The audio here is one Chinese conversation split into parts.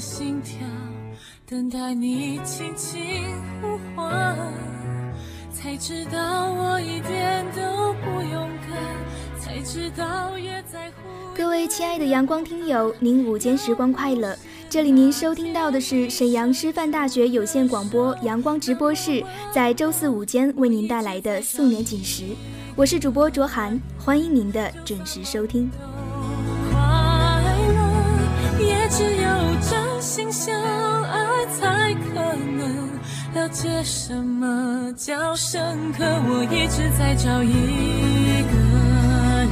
心跳，等待你轻轻呼唤，才知道我一点都不勇敢，才知道也在乎。各位亲爱的阳光听友，您午间时光快乐！这里您收听到的是沈阳师范大学有线广播阳光直播室，在周四午间为您带来的素年锦时，我是主播卓涵，欢迎您的准时收听。只有真心相爱才可能了解什么叫深刻。我一直在找一个人，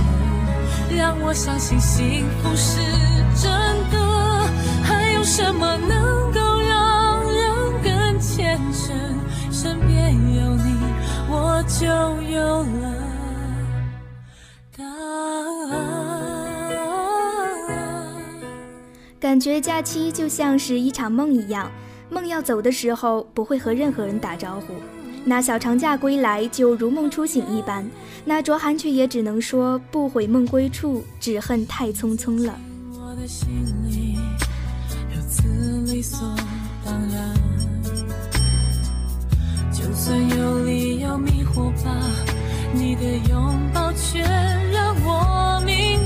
让我相信幸福是真的。还有什么能够让人更虔诚？身边有你，我就有了感觉假期就像是一场梦一样，梦要走的时候不会和任何人打招呼，那小长假归来就如梦初醒一般。那卓涵却也只能说不悔梦归处，只恨太匆匆了。我的心里。理所当然，就算有理由迷惑吧，你的拥抱却让我明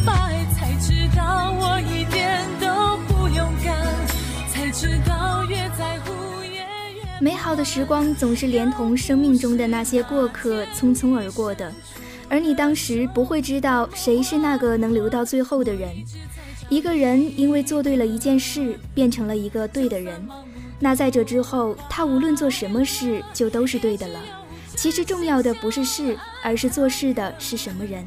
美好的时光总是连同生命中的那些过客匆匆而过的，而你当时不会知道谁是那个能留到最后的人。一个人因为做对了一件事，变成了一个对的人，那在这之后，他无论做什么事，就都是对的了。其实重要的不是事，而是做事的是什么人。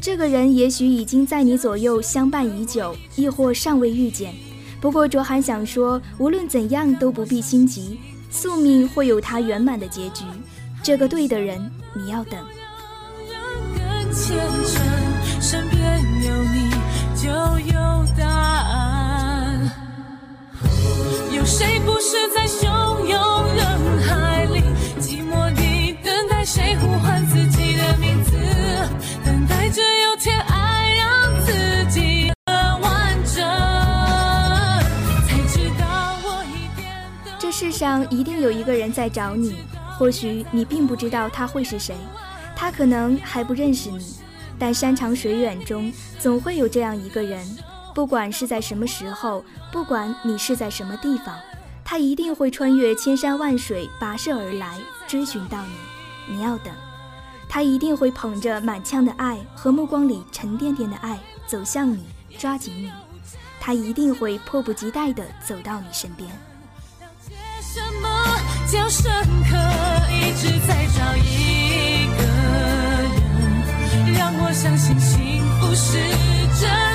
这个人也许已经在你左右相伴已久，亦或尚未遇见。不过卓涵想说，无论怎样都不必心急，宿命会有它圆满的结局。这个对的人，你要等。身边有你。就有答案。有谁不是在汹涌人海里，寂寞地等待谁呼唤自己上一定有一个人在找你，或许你并不知道他会是谁，他可能还不认识你。但山长水远中，总会有这样一个人，不管是在什么时候，不管你是在什么地方，他一定会穿越千山万水，跋涉而来，追寻到你。你要等，他一定会捧着满腔的爱和目光里沉甸甸的爱走向你，抓紧你。他一定会迫不及待地走到你身边。较深刻？一直在找一个人。让我相信幸福是真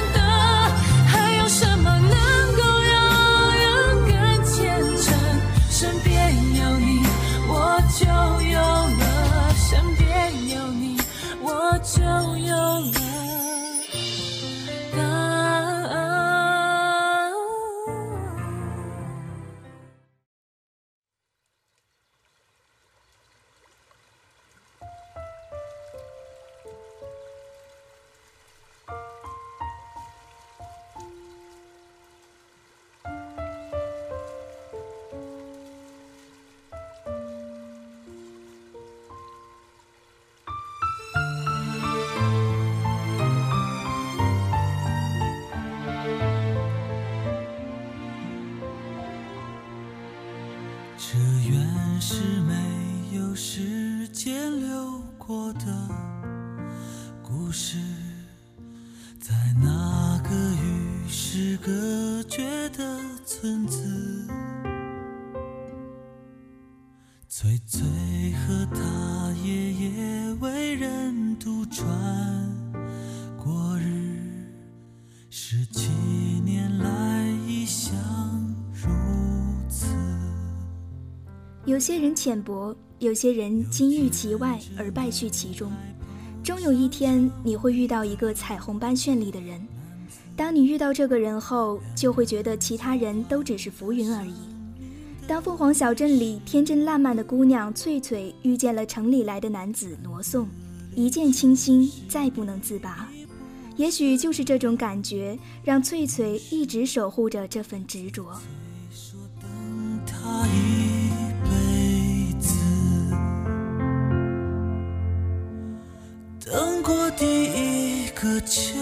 穿过日，十七年来一向如此有些人浅薄，有些人金玉其外而败絮其中。终有一天，你会遇到一个彩虹般绚丽的人。当你遇到这个人后，就会觉得其他人都只是浮云而已。当凤凰小镇里天真烂漫的姑娘翠翠遇见了城里来的男子罗宋，一见倾心，再不能自拔。也许就是这种感觉，让翠翠一直守护着这份执着。等他一辈子，等过第一个秋，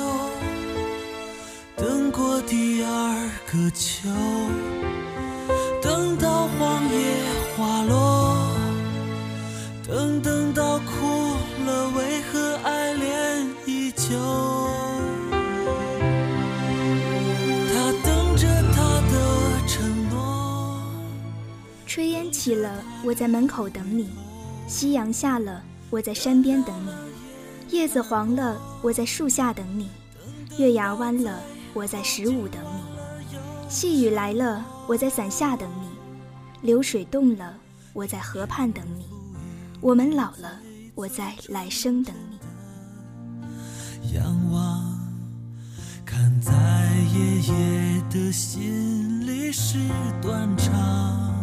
等过第二个秋，等到黄叶花落，起了，我在门口等你；夕阳下了，我在山边等你；叶子黄了，我在树下等你；月牙弯了，我在十五等你；细雨来了，我在伞下等你；流水动了，我在河畔等你；我们老了，我在来生等你。仰望，看在爷爷的心里是断肠。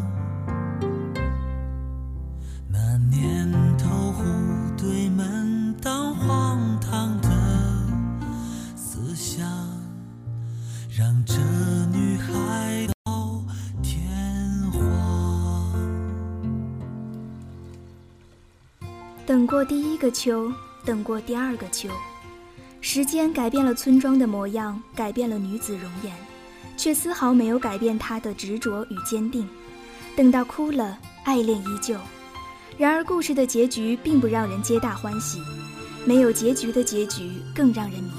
等过第一个秋，等过第二个秋，时间改变了村庄的模样，改变了女子容颜，却丝毫没有改变她的执着与坚定。等到哭了，爱恋依旧。然而，故事的结局并不让人皆大欢喜，没有结局的结局更让人迷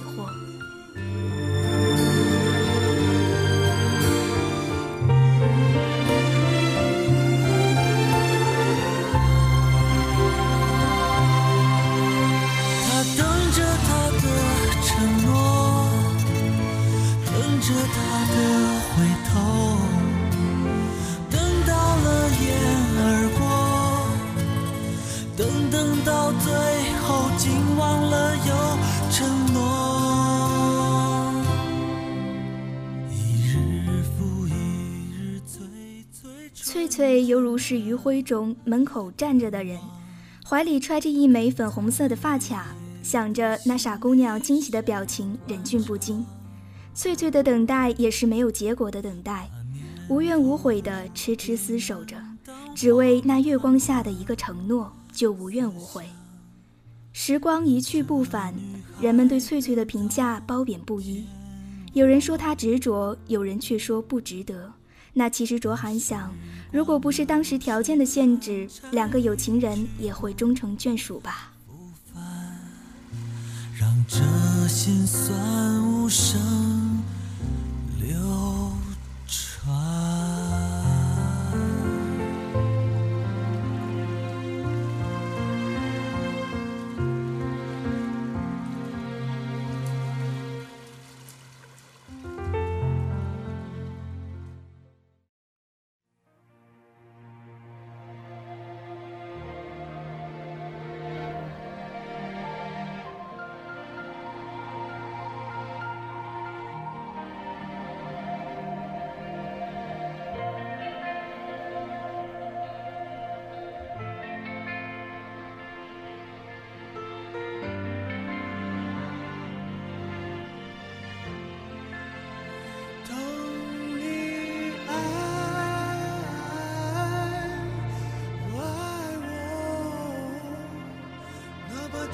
翠犹如是余晖中门口站着的人，怀里揣着一枚粉红色的发卡，想着那傻姑娘惊喜的表情，忍俊不禁。翠翠的等待也是没有结果的等待，无怨无悔的痴痴厮守着，只为那月光下的一个承诺，就无怨无悔。时光一去不返，人们对翠翠的评价褒贬不一，有人说她执着，有人却说不值得。那其实卓涵想，如果不是当时条件的限制，两个有情人也会终成眷属吧。让这心酸无声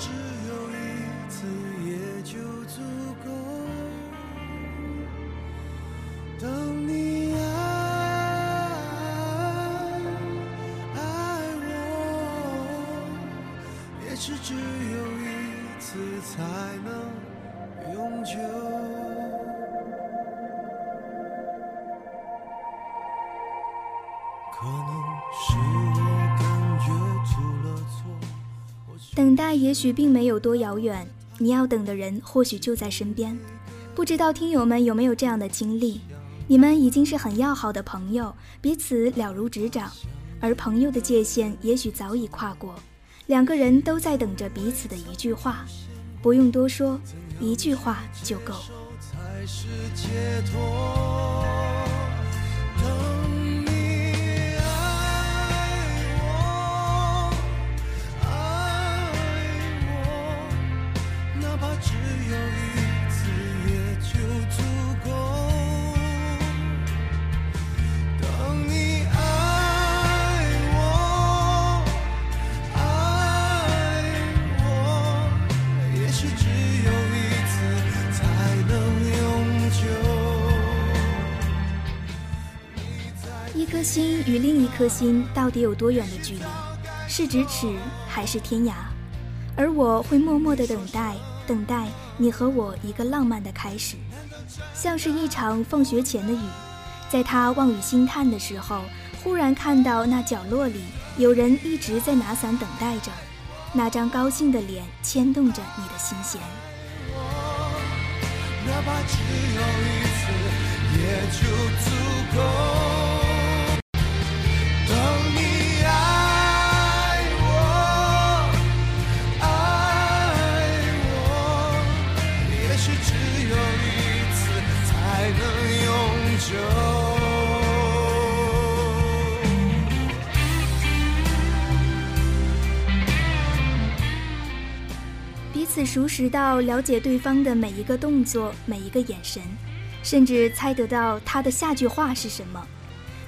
只有一次也就足够。等你爱爱我，也是只有一次才能永久。等待也许并没有多遥远，你要等的人或许就在身边。不知道听友们有没有这样的经历？你们已经是很要好的朋友，彼此了如指掌，而朋友的界限也许早已跨过，两个人都在等着彼此的一句话，不用多说，一句话就够。才是解脱。心与另一颗心到底有多远的距离？是咫尺还是天涯？而我会默默的等待，等待你和我一个浪漫的开始，像是一场放学前的雨。在他望雨兴叹的时候，忽然看到那角落里有人一直在拿伞等待着，那张高兴的脸牵动着你的心弦。哪怕只有一次，也就足够。此熟识到了解对方的每一个动作、每一个眼神，甚至猜得到他的下句话是什么。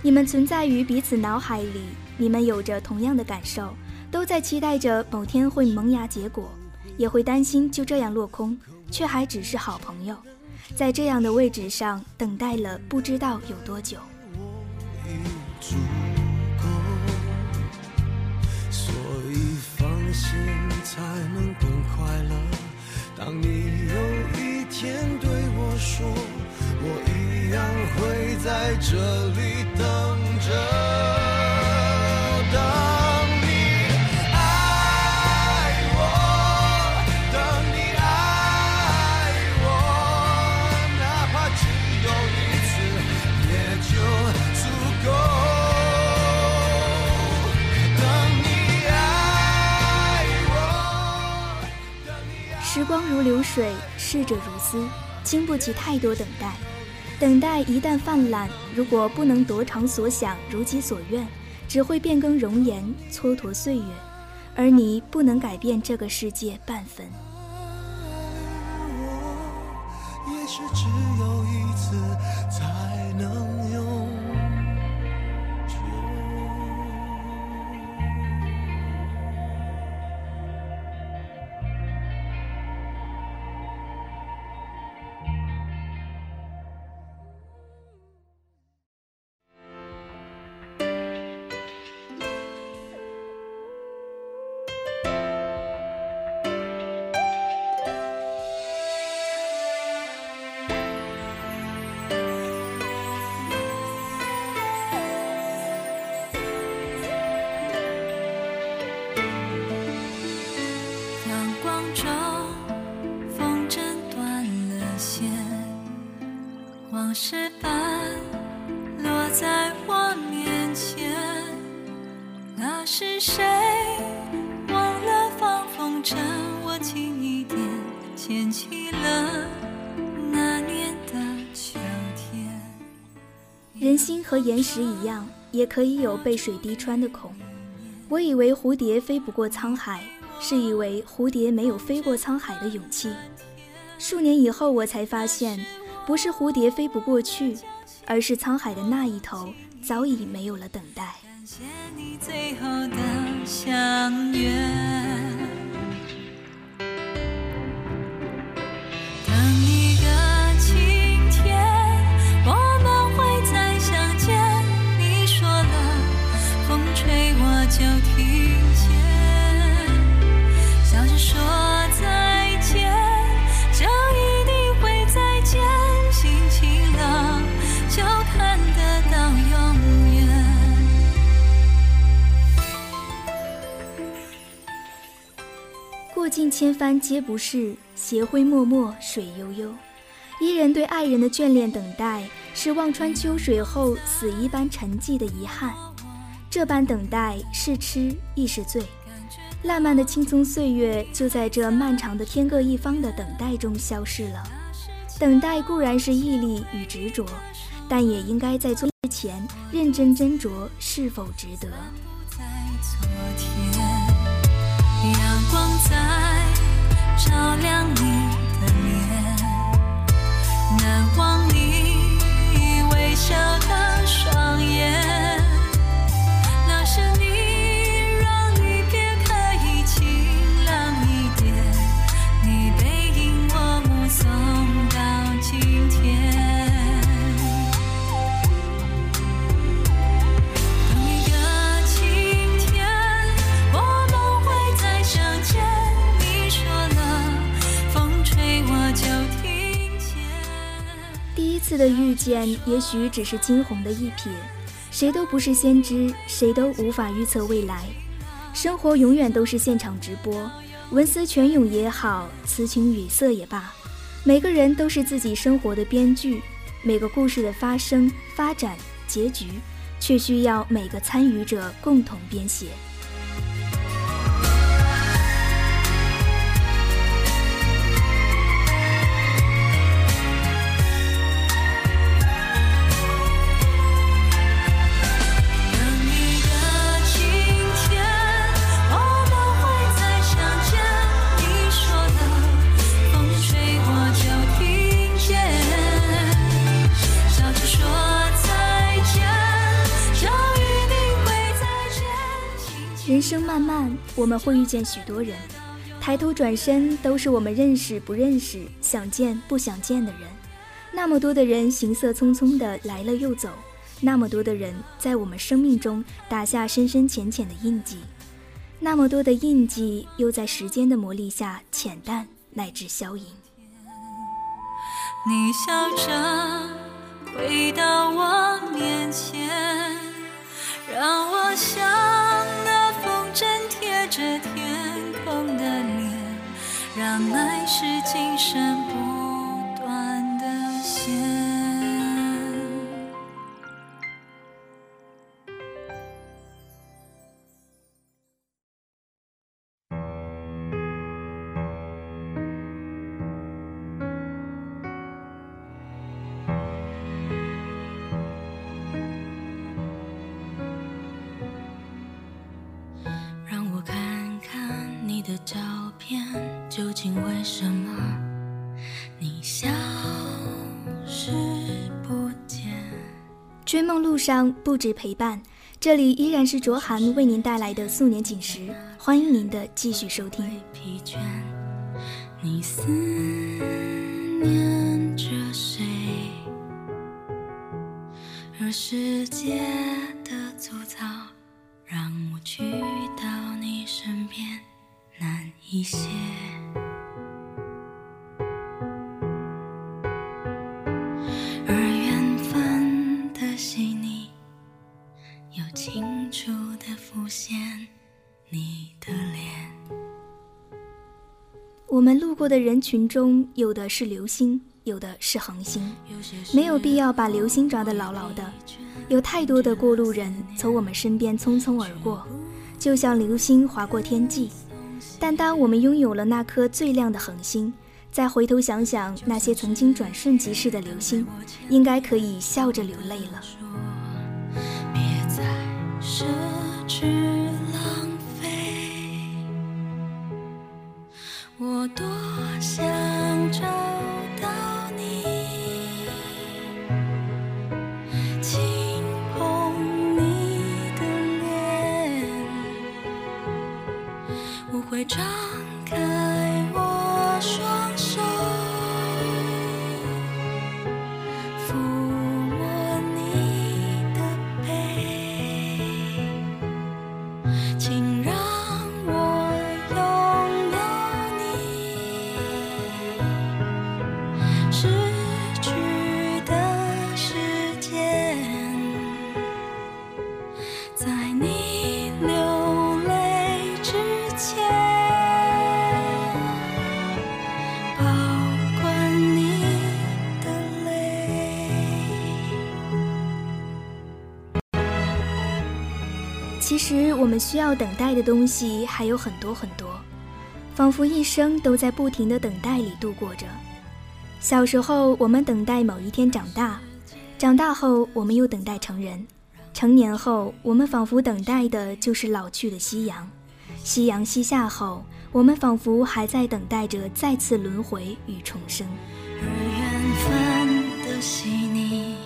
你们存在于彼此脑海里，你们有着同样的感受，都在期待着某天会萌芽结果，也会担心就这样落空，却还只是好朋友。在这样的位置上等待了不知道有多久。所以放心才能。当你有一天对我说，我一样会在这里等着。逝者如斯，经不起太多等待。等待一旦泛滥，如果不能得偿所想，如己所愿，只会变更容颜，蹉跎岁月。而你不能改变这个世界半分。也许只有一次才能人心和岩石一样，也可以有被水滴穿的孔。我以为蝴蝶飞不过沧海，是以为蝴蝶没有飞过沧海的勇气。数年以后，我才发现，不是蝴蝶飞不过去，而是沧海的那一头早已没有了等待。感谢你最后的相约。千帆皆不是，斜晖脉脉水悠悠。伊人对爱人的眷恋等待，是望穿秋水后死一般沉寂的遗憾。这般等待是痴亦是醉，烂漫的青葱岁月就在这漫长的天各一方的等待中消失了。等待固然是毅力与执着，但也应该在做之前认真斟酌是否值得。阳光在照亮你的脸，难忘你微笑的见，也许只是惊鸿的一瞥。谁都不是先知，谁都无法预测未来。生活永远都是现场直播，文思泉涌也好，词情语塞也罢，每个人都是自己生活的编剧，每个故事的发生、发展、结局，却需要每个参与者共同编写。会遇见许多人，抬头转身都是我们认识不认识、想见不想见的人。那么多的人行色匆匆的来了又走，那么多的人在我们生命中打下深深浅浅的印记，那么多的印记又在时间的磨砺下浅淡乃至消隐。你笑着回到我面前，让我想。着天空的脸，让爱是今生不上不止陪伴，这里依然是卓涵为您带来的素年锦时，欢迎您的继续收听。你思念着谁？若世界的粗糙让我去到你身边难一些。我们路过的人群中，有的是流星，有的是恒星，没有必要把流星抓得牢牢的。有太多的过路人从我们身边匆匆而过，就像流星划过天际。但当我们拥有了那颗最亮的恒星，再回头想想那些曾经转瞬即逝的流星，应该可以笑着流泪了。我多想找到你，轻捧你的脸，我会张实我们需要等待的东西还有很多很多，仿佛一生都在不停的等待里度过着。小时候，我们等待某一天长大；长大后，我们又等待成人；成年后，我们仿佛等待的就是老去的夕阳；夕阳西下后，我们仿佛还在等待着再次轮回与重生。而缘分的细腻，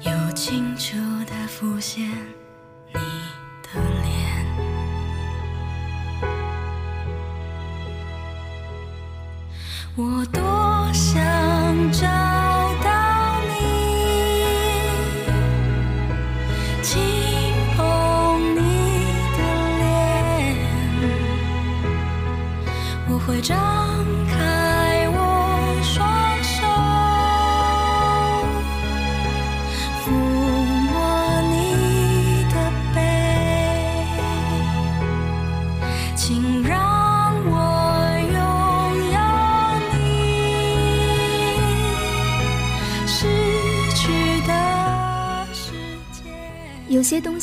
又清楚的浮现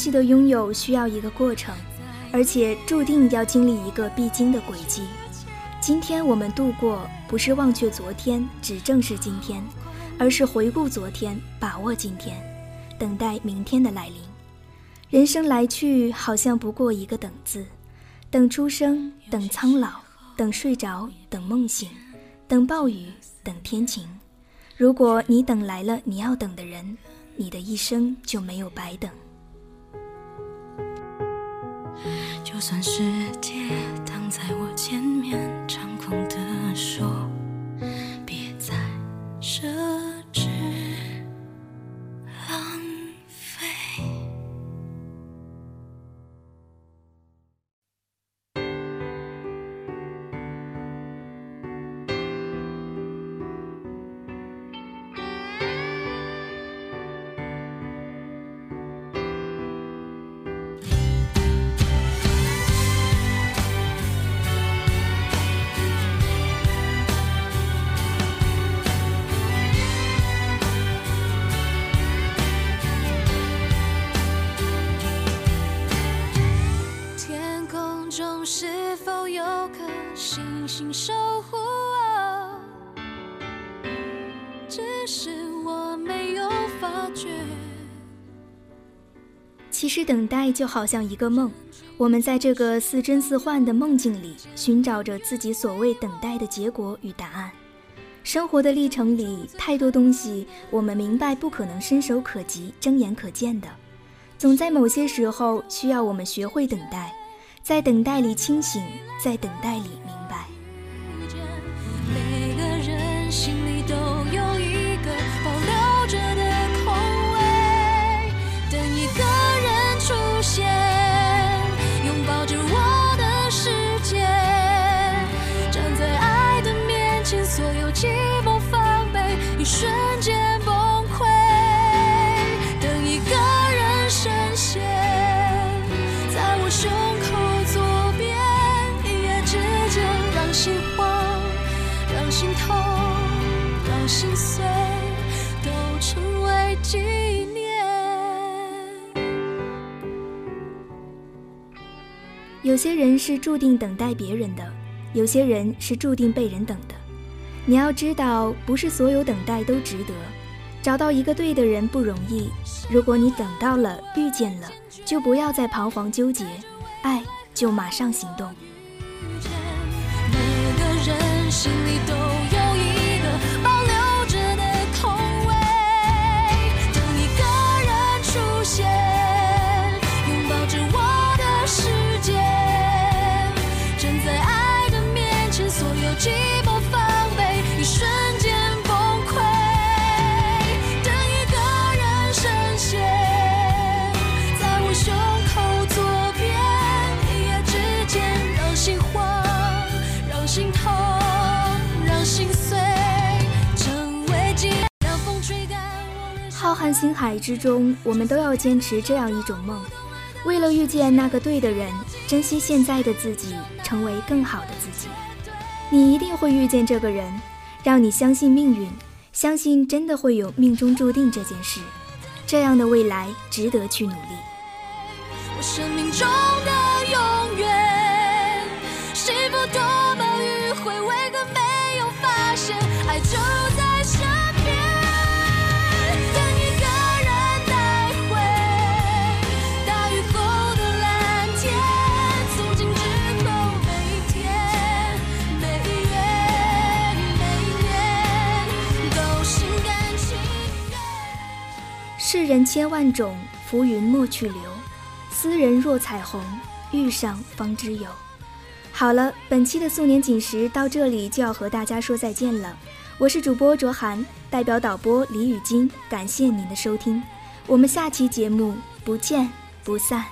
记得拥有需要一个过程，而且注定要经历一个必经的轨迹。今天我们度过，不是忘却昨天，只正视今天，而是回顾昨天，把握今天，等待明天的来临。人生来去，好像不过一个等字，等出生，等苍老，等睡着，等梦醒，等暴雨，等天晴。如果你等来了你要等的人，你的一生就没有白等。就算世界挡在我前面，猖狂地说，别再奢守护我？只是我没有发觉。其实等待就好像一个梦，我们在这个似真似幻的梦境里，寻找着自己所谓等待的结果与答案。生活的历程里，太多东西我们明白不可能伸手可及、睁眼可见的，总在某些时候需要我们学会等待，在等待里清醒，在等待里有些人是注定等待别人的，有些人是注定被人等的。你要知道，不是所有等待都值得。找到一个对的人不容易，如果你等到了，遇见了，就不要再彷徨纠结，爱就马上行动。每个人心里都看星海之中，我们都要坚持这样一种梦，为了遇见那个对的人，珍惜现在的自己，成为更好的自己。你一定会遇见这个人，让你相信命运，相信真的会有命中注定这件事。这样的未来值得去努力。我生命中的世人千万种，浮云莫去留。斯人若彩虹，遇上方知有。好了，本期的素年锦时到这里就要和大家说再见了。我是主播卓涵，代表导播李雨金，感谢您的收听。我们下期节目不见不散。